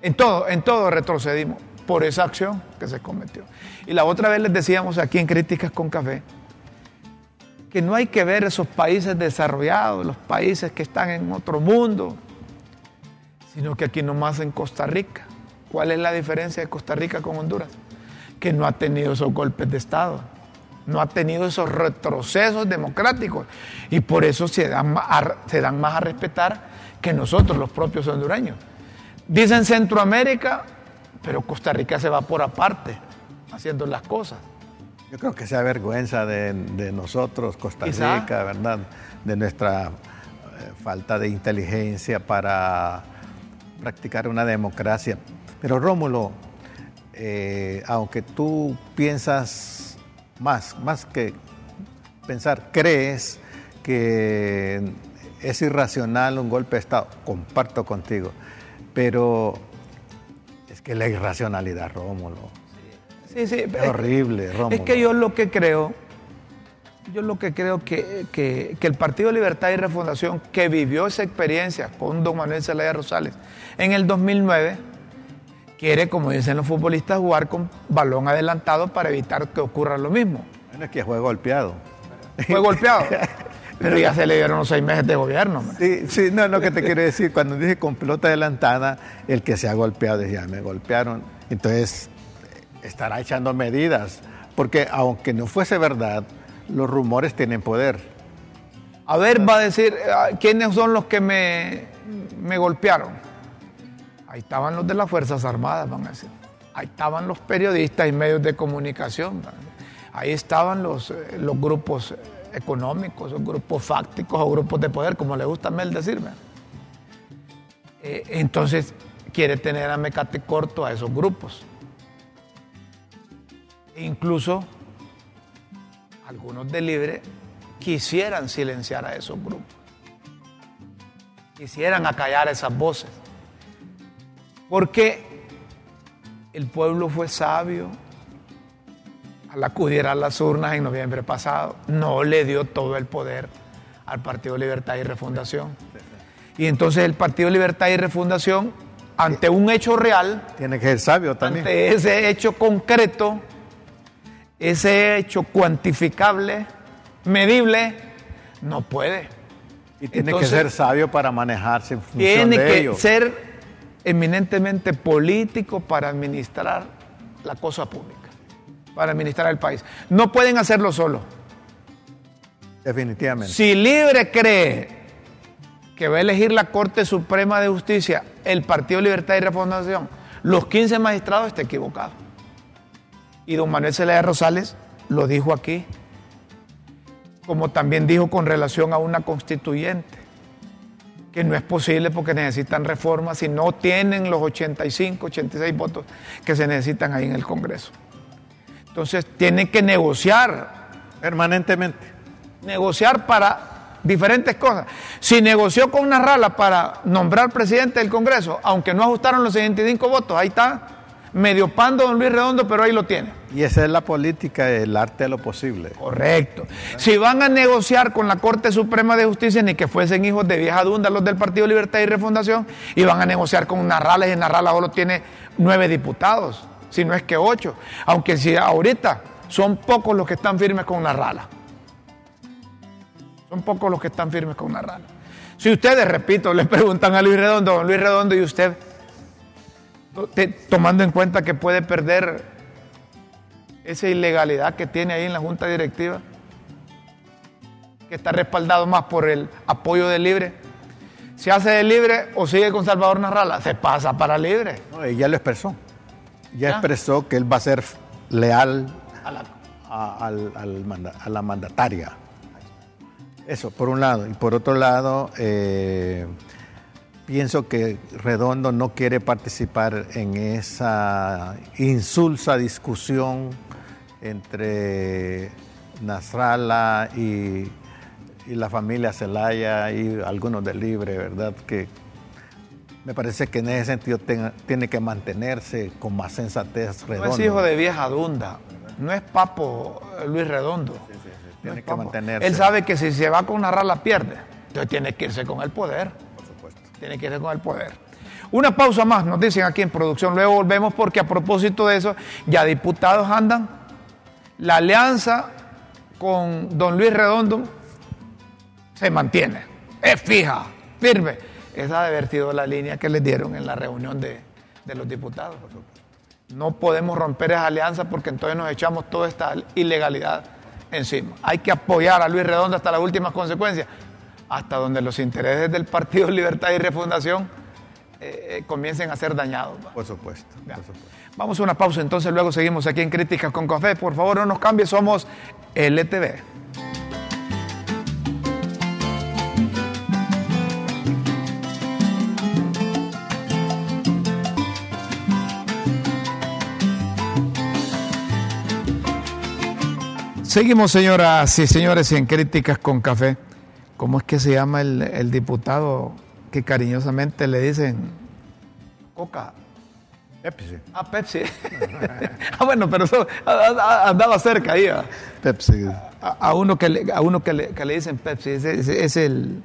En todo, en todo retrocedimos por esa acción que se cometió. Y la otra vez les decíamos aquí en Críticas con Café que no hay que ver esos países desarrollados, los países que están en otro mundo, sino que aquí nomás en Costa Rica. ¿Cuál es la diferencia de Costa Rica con Honduras? Que no ha tenido esos golpes de Estado, no ha tenido esos retrocesos democráticos y por eso se dan, se dan más a respetar que nosotros, los propios hondureños. Dicen Centroamérica, pero Costa Rica se va por aparte, haciendo las cosas. Yo creo que sea vergüenza de, de nosotros, Costa Quizá. Rica, ¿verdad? De nuestra eh, falta de inteligencia para practicar una democracia. Pero Rómulo, eh, aunque tú piensas más, más que pensar, crees que es irracional un golpe de Estado, comparto contigo, pero es que la irracionalidad, Rómulo, Sí, sí, es horrible, Rómulo. Es que yo lo que creo, yo lo que creo que, que, que el Partido Libertad y Refundación, que vivió esa experiencia con don Manuel Zelaya Rosales en el 2009, quiere, como dicen los futbolistas, jugar con balón adelantado para evitar que ocurra lo mismo. Bueno, es que fue golpeado. Fue golpeado, pero ya se le dieron los seis meses de gobierno. Sí, sí, no, lo que te quiero decir, cuando dije con pelota adelantada, el que se ha golpeado, decía, me golpearon. Entonces, estará echando medidas, porque aunque no fuese verdad, los rumores tienen poder. A ver, va a decir, ah, ¿quiénes son los que me, me golpearon? Ahí estaban los de las Fuerzas Armadas, van a decir. Ahí estaban los periodistas y medios de comunicación. Ahí estaban los, eh, los grupos económicos, los grupos fácticos o grupos de poder, como le gusta a Mel decirme. Eh, entonces, quiere tener a mecate corto a esos grupos. Incluso algunos de Libre quisieran silenciar a esos grupos. Quisieran acallar esas voces. Porque el pueblo fue sabio al acudir a las urnas en noviembre pasado. No le dio todo el poder al Partido Libertad y Refundación. Y entonces el Partido Libertad y Refundación, ante un hecho real, Tiene que ser sabio también. ante ese hecho concreto, ese hecho cuantificable, medible, no puede. Y tiene Entonces, que ser sabio para manejarse en función Tiene de que ello. ser eminentemente político para administrar la cosa pública, para administrar el país. No pueden hacerlo solo. Definitivamente. Si Libre cree que va a elegir la Corte Suprema de Justicia el Partido Libertad y Refundación, los 15 magistrados está equivocado. Y don Manuel Zelaya Rosales lo dijo aquí, como también dijo con relación a una constituyente, que no es posible porque necesitan reformas y no tienen los 85, 86 votos que se necesitan ahí en el Congreso. Entonces tienen que negociar Permanentemente. negociar para diferentes cosas. Si negoció con Narrala para nombrar presidente del Congreso, aunque no ajustaron los 65 votos, ahí está, medio pando don Luis Redondo, pero ahí lo tiene. Y esa es la política, el arte de lo posible. Correcto. Si van a negociar con la Corte Suprema de Justicia, ni que fuesen hijos de vieja dunda los del Partido Libertad y Refundación, y van a negociar con Narrala, y Narrala solo tiene nueve diputados, si no es que ocho. Aunque si ahorita son pocos los que están firmes con Narrala. Son pocos los que están firmes con Narrala. Si ustedes, repito, le preguntan a Luis Redondo, don Luis Redondo, y usted, te- tomando en cuenta que puede perder esa ilegalidad que tiene ahí en la Junta Directiva, que está respaldado más por el apoyo de Libre, ¿se hace de Libre o sigue con Salvador Narrala? Se pasa para Libre. No, ya lo expresó. Ya ¿Ya? expresó que él va a ser leal A la- a, al- al manda- a la mandataria. Eso, por un lado. Y por otro lado, eh, pienso que Redondo no quiere participar en esa insulsa discusión entre Nasralla y, y la familia Zelaya y algunos del Libre, ¿verdad? Que me parece que en ese sentido tiene que mantenerse con más sensatez No Redondo. es hijo de vieja dunda, no es papo Luis Redondo. No Tiene es que papo. mantenerse. Él sabe que si se va con Narrala pierde, entonces tiene que irse con el poder. Por supuesto. Tiene que irse con el poder. Una pausa más, nos dicen aquí en producción. Luego volvemos porque a propósito de eso, ya diputados andan. La alianza con don Luis Redondo se mantiene. Es fija, firme. Esa ha sido la línea que les dieron en la reunión de, de los diputados. No podemos romper esa alianza porque entonces nos echamos toda esta ilegalidad encima. Hay que apoyar a Luis Redondo hasta las últimas consecuencias, hasta donde los intereses del Partido Libertad y Refundación eh, eh, comiencen a ser dañados. Por supuesto. Por supuesto. Vamos a una pausa, entonces luego seguimos aquí en Críticas con Café. Por favor, no nos cambie, somos LTV. Seguimos, señoras y señores, en Críticas con Café. ¿Cómo es que se llama el, el diputado que cariñosamente le dicen Coca? Pepsi. Ah, Pepsi. ah, bueno, pero eso andaba cerca ahí. Pepsi. A, a uno que le, a uno que le, que le dicen Pepsi. Es el,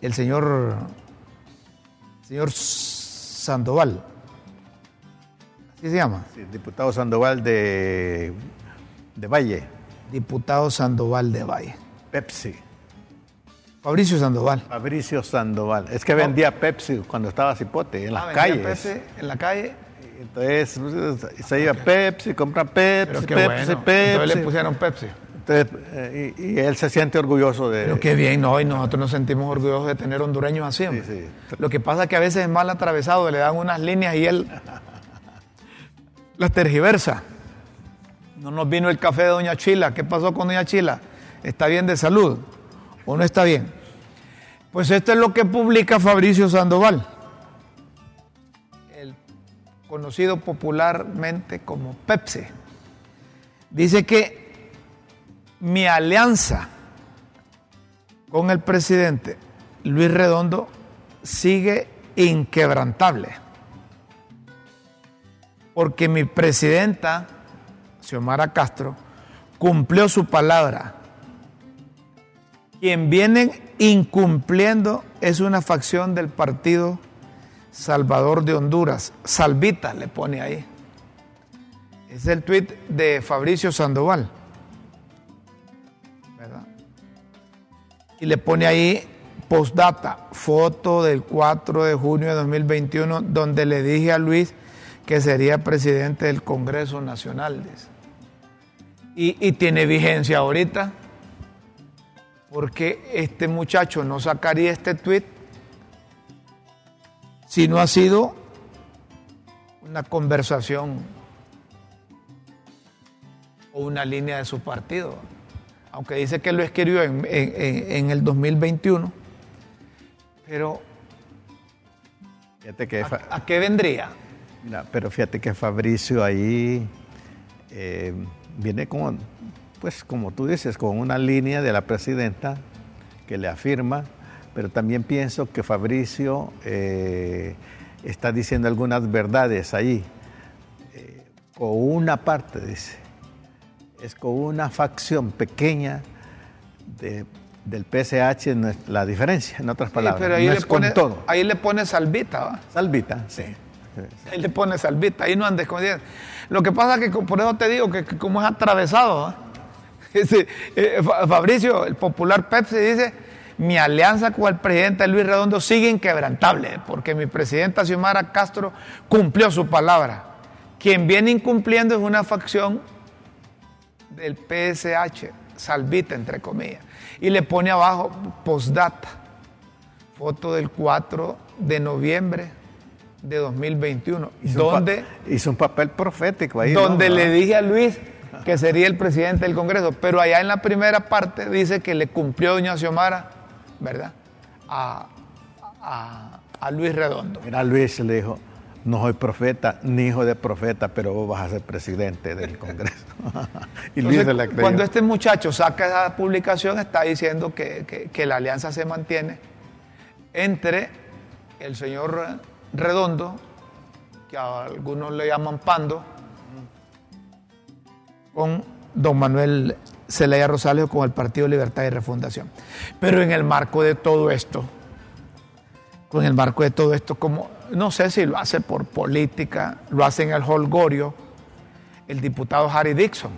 el señor, señor Sandoval. Así se llama. Sí, diputado Sandoval de, de Valle. Diputado Sandoval de Valle. Pepsi. Fabricio Sandoval. Fabricio Sandoval. Es que vendía Pepsi cuando estaba Cipote, en las Ah, calles. Pepsi en la calle. Entonces se iba Pepsi, compra Pepsi, Pepsi, bueno. Pepsi. Entonces le pusieron Pepsi. Entonces, eh, y, y él se siente orgulloso de. Pero qué bien, no, y nosotros nos sentimos orgullosos de tener hondureños así. sí. Lo que pasa es que a veces es mal atravesado, le dan unas líneas y él las tergiversa. No nos vino el café de Doña Chila. ¿Qué pasó con Doña Chila? ¿Está bien de salud o no está bien? Pues esto es lo que publica Fabricio Sandoval, conocido popularmente como Pepsi. Dice que mi alianza con el presidente Luis Redondo sigue inquebrantable. Porque mi presidenta, Xiomara Castro, cumplió su palabra. Quien viene incumpliendo es una facción del partido Salvador de Honduras. Salvita le pone ahí. Es el tuit de Fabricio Sandoval. ¿Verdad? Y le pone ahí postdata, foto del 4 de junio de 2021, donde le dije a Luis que sería presidente del Congreso Nacional. Y, y tiene vigencia ahorita, porque este muchacho no sacaría este tuit si no ha sido una conversación o una línea de su partido. Aunque dice que lo escribió en, en, en el 2021, pero fíjate que ¿a, ¿a qué vendría? Mira, pero fíjate que Fabricio ahí eh, viene como, pues como tú dices, con una línea de la presidenta que le afirma, pero también pienso que Fabricio eh, está diciendo algunas verdades ahí, eh, con una parte, dice, es con una facción pequeña de, del PSH no es la diferencia, en otras palabras. Sí, pero ahí, no le es pone, con todo. ahí le pone salvita, ¿va? Salvita, sí. Ahí le pone salvita, ahí no andes con Lo que pasa es que por eso te digo que, que como es atravesado, ¿va? Ese, eh, Fabricio, el popular Pepsi, dice, mi alianza con el presidente Luis Redondo sigue inquebrantable, porque mi presidenta Xiomara Castro cumplió su palabra. Quien viene incumpliendo es una facción del PSH, salvita entre comillas, y le pone abajo postdata, foto del 4 de noviembre de 2021, Hizo donde, un, hizo un papel profético ahí. donde ¿no? le dije a Luis que sería el presidente del Congreso, pero allá en la primera parte dice que le cumplió doña Xiomara, ¿verdad? A, a- a Luis Redondo. Mira, Luis le dijo, no soy profeta ni hijo de profeta, pero vos vas a ser presidente del Congreso. y Luis Entonces, se la cuando este muchacho saca esa publicación, está diciendo que, que- que la alianza se mantiene entre el señor Redondo, que a algunos le llaman Pando, con don Manuel Zelaya Rosales con el Partido Libertad y Refundación. Pero en el marco de todo esto, con el marco de todo esto, como no sé si lo hace por política, lo hace en el holgorio, el diputado Harry Dixon.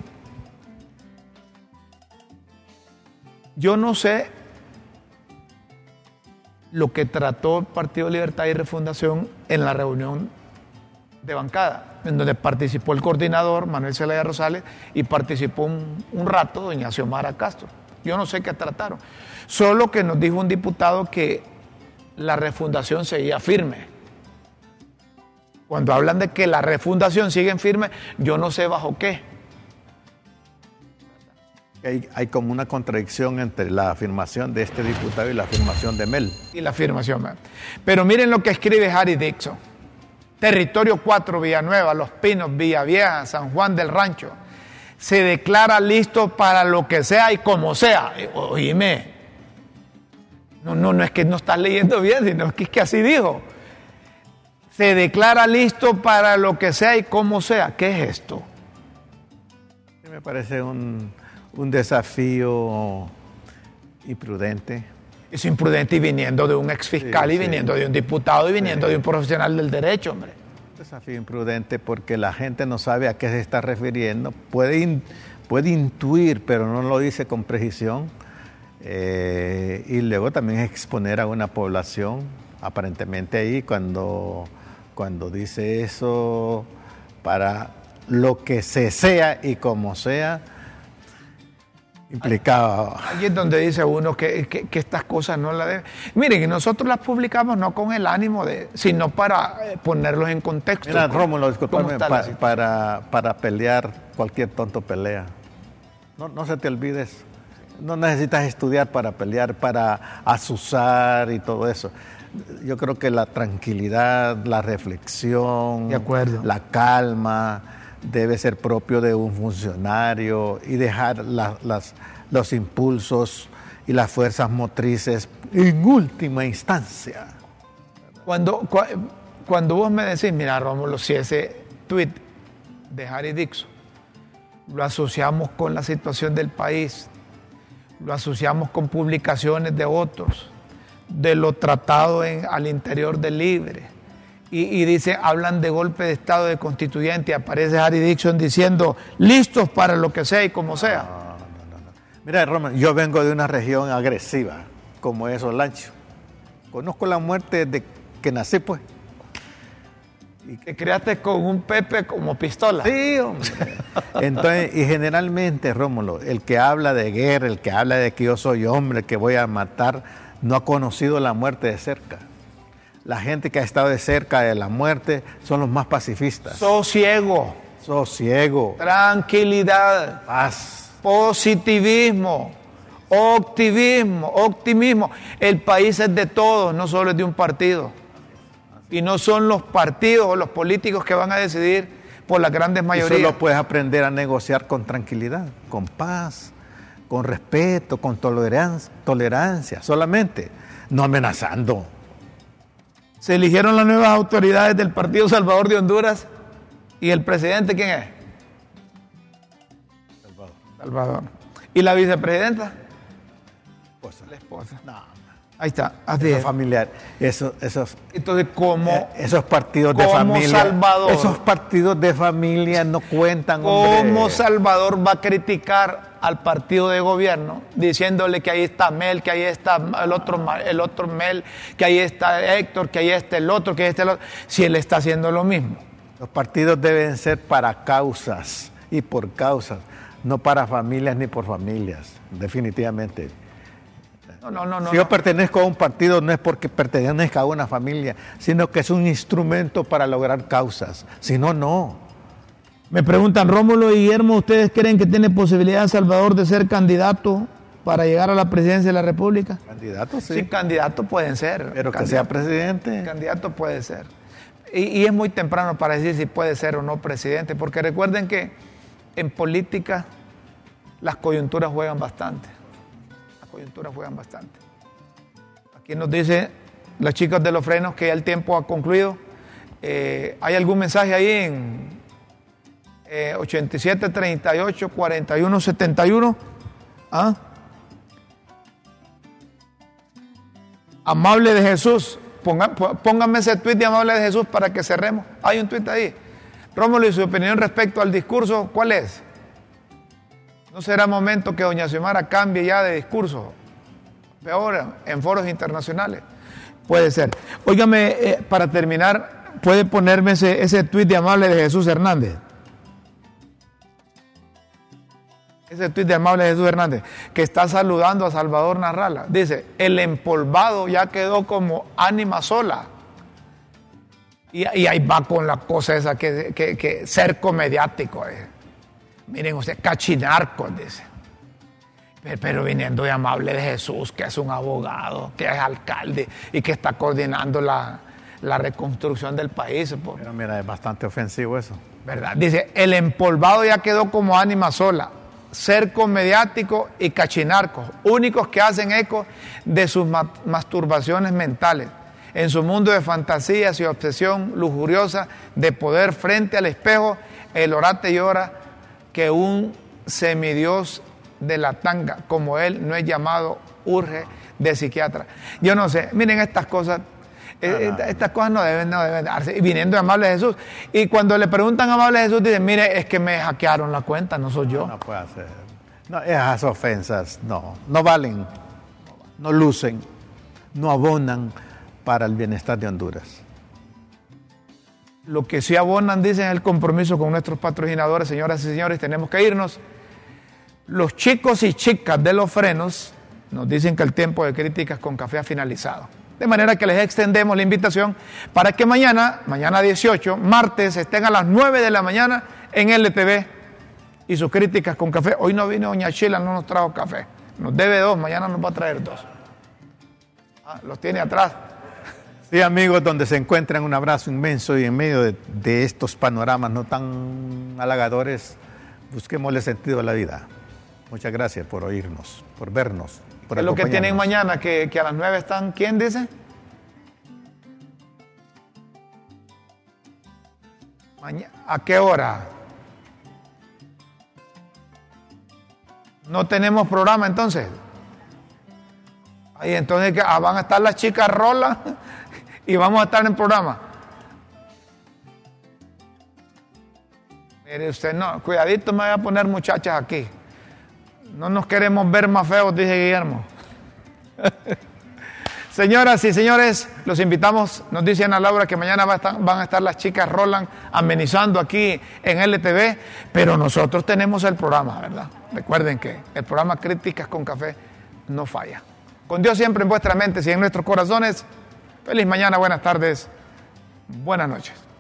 Yo no sé lo que trató el Partido Libertad y Refundación en la reunión de bancada, en donde participó el coordinador Manuel Zelaya Rosales y participó un, un rato doña Xiomara Castro. Yo no sé qué trataron. Solo que nos dijo un diputado que la refundación seguía firme. Cuando hablan de que la refundación sigue firme, yo no sé bajo qué. Hay, hay como una contradicción entre la afirmación de este diputado y la afirmación de Mel. y la afirmación. Pero miren lo que escribe Harry Dixon. Territorio 4, Villanueva, Los Pinos, Villavieja, San Juan del Rancho. Se declara listo para lo que sea y como sea. Eh, Oíme. No, no, no es que no estás leyendo bien, sino que, es que así dijo. Se declara listo para lo que sea y como sea. ¿Qué es esto? Me parece un, un desafío imprudente. Es imprudente y viniendo de un ex fiscal Sí, y sí. viniendo de un diputado y viniendo de un profesional del derecho, hombre. Desafío imprudente porque la gente no sabe a qué se está refiriendo. Puede, in- puede intuir, pero no lo dice con precisión. Eh, y luego también exponer a una población, aparentemente ahí, cuando, cuando dice eso para lo que se sea y como sea, implicaba. Allí es donde dice uno que, que- que estas cosas no las deben. Miren, y nosotros las publicamos no con el ánimo de, sino para eh, ponerlos en contexto. Mira, ¿Cómo- Rómulo, la pa- para, para pelear cualquier tonto pelea. No, no se te olvides. No necesitas estudiar para pelear, para asusar y todo eso. Yo creo que la tranquilidad, la reflexión, De acuerdo. la calma, debe ser propio de un funcionario y dejar los impulsos y las fuerzas motrices en última instancia. Cuando, cuando vos me decís, mira, Rómulo, si ese tweet de Harry Dixon lo asociamos con la situación del país, lo asociamos con publicaciones de otros, de lo tratado en, al interior del Libre, y, dice, hablan de golpe de Estado de constituyente, aparece Harry Dixon diciendo, listos para lo que sea y como sea. Mira, Roman, yo vengo de una región agresiva, como es Olancho. Conozco la muerte desde que nací, pues. Y que creaste con un Pepe como pistola. Sí, hombre. Entonces, y generalmente, Rómulo, el que habla de guerra, el que habla de que yo soy hombre, que voy a matar, no ha conocido la muerte de cerca. La gente que ha estado de cerca de la muerte son los más pacifistas. Sosiego. Sosiego. Tranquilidad. Paz. Positivismo. Optimismo. Optimismo. El país es de todos, no solo es de un partido. Y no son los partidos o los políticos que van a decidir por las grandes mayorías. Y solo puedes aprender a negociar con tranquilidad, con paz, con respeto, con tolerancia, tolerancia solamente, no amenazando se eligieron las nuevas autoridades del Partido Salvador de Honduras y el presidente, ¿quién es? Salvador. Salvador. ¿Y la vicepresidenta? Esposa. La esposa. No. Ahí está, así familiar. Eso, esos, Entonces, ¿cómo? Eh, esos partidos de familia. Salvador, esos partidos de familia no cuentan. ¿Cómo Salvador va a criticar al partido de gobierno diciéndole que ahí está Mel, que ahí está el otro, el otro Mel, que ahí está Héctor, que ahí está el otro, que ahí está el otro, si él está haciendo lo mismo? Los partidos deben ser para causas y por causas, no para familias ni por familias, definitivamente. No, no, no, si yo pertenezco a un partido no es porque pertenezca a una familia, sino que es un instrumento para lograr causas. Si no, no. Me preguntan, Rómulo y Guillermo, ¿ustedes creen que tiene posibilidad Salvador de ser candidato para llegar a la presidencia de la República? Candidato, sí. Sí, candidato pueden ser. Pero que sea presidente. Candidato puede ser. Y, y, es muy temprano para decir si puede ser o no presidente, porque recuerden que en política las coyunturas juegan bastante coyunturas juegan bastante. Aquí nos dice las chicas de los frenos que ya el tiempo ha concluido. Eh, ¿Hay algún mensaje ahí en eh, 87 38 41 71? ¿Ah? Amable de Jesús. pónganme ese tweet de Amable de Jesús para que cerremos. Hay un tweet ahí. Rómulo, y su opinión respecto al discurso, ¿cuál es? ¿No será momento que doña Xiomara cambie ya de discurso? Peor, en foros internacionales. Puede ser. Óigame, eh, para terminar, ¿puede ponerme ese, ese tuit de amable de Jesús Hernández? Ese tuit de amable Jesús Hernández, que está saludando a Salvador Narrala. Dice, el empolvado ya quedó como ánima sola. Y, ahí va con la cosa esa que, que, que cerco mediático. Eh. Miren usted, cachinarco, dice. Pero viniendo de amable de Jesús, que es un abogado, que es alcalde y que está coordinando la, reconstrucción del país. Pero mira, es bastante ofensivo eso. ¿Verdad? Dice, el empolvado ya quedó como ánima sola, cerco mediático y cachinarco, únicos que hacen eco de sus masturbaciones mentales, en su mundo de fantasías y obsesión lujuriosa de poder frente al espejo, el orate llora que un semidios de la tanga como él no es llamado, urge de psiquiatra. Yo no sé, miren estas cosas, eh, estas cosas no deben, no deben darse. Y viniendo de Amable Jesús. Y cuando le preguntan a Amable Jesús, dicen, mire, es que me hackearon la cuenta, no soy yo. No, puede ser. No, esas ofensas no, no valen, no lucen, no abonan para el bienestar de Honduras. Lo que sí abonan, dicen, el compromiso con nuestros patrocinadores, señoras y señores, tenemos que irnos. Los chicos y chicas de los frenos nos dicen que el tiempo de críticas con café ha finalizado. De manera que les extendemos la invitación para que mañana, mañana 18, martes, estén a las 9 de la mañana en LTV y sus críticas con café. Hoy no vino Doña Chila, no nos trajo café. Nos debe dos, mañana nos va a traer dos. Ah, los tiene atrás. Sí, amigos, donde se encuentran un abrazo inmenso y en medio de, de estos panoramas no tan halagadores, busquémosle sentido a la vida. Muchas gracias por oírnos, por vernos. Por ¿Qué es lo que tienen mañana? Que, que a las 9 están, ¿quién dice? ¿A qué hora? No tenemos programa entonces. Ahí entonces ah, van a estar las chicas rolas y vamos a estar en programa. Mire usted, no, cuidadito me voy a poner muchachas aquí. No nos queremos ver más feos, dice Guillermo. Señoras y señores, los invitamos, nos dice Ana Laura que mañana van a estar las chicas Roland amenizando aquí en LTV, pero nosotros tenemos el programa, ¿verdad? Recuerden que el programa Críticas con Café no falla. Con Dios siempre en vuestras mentes y en nuestros corazones. Feliz mañana, buenas tardes, buenas noches.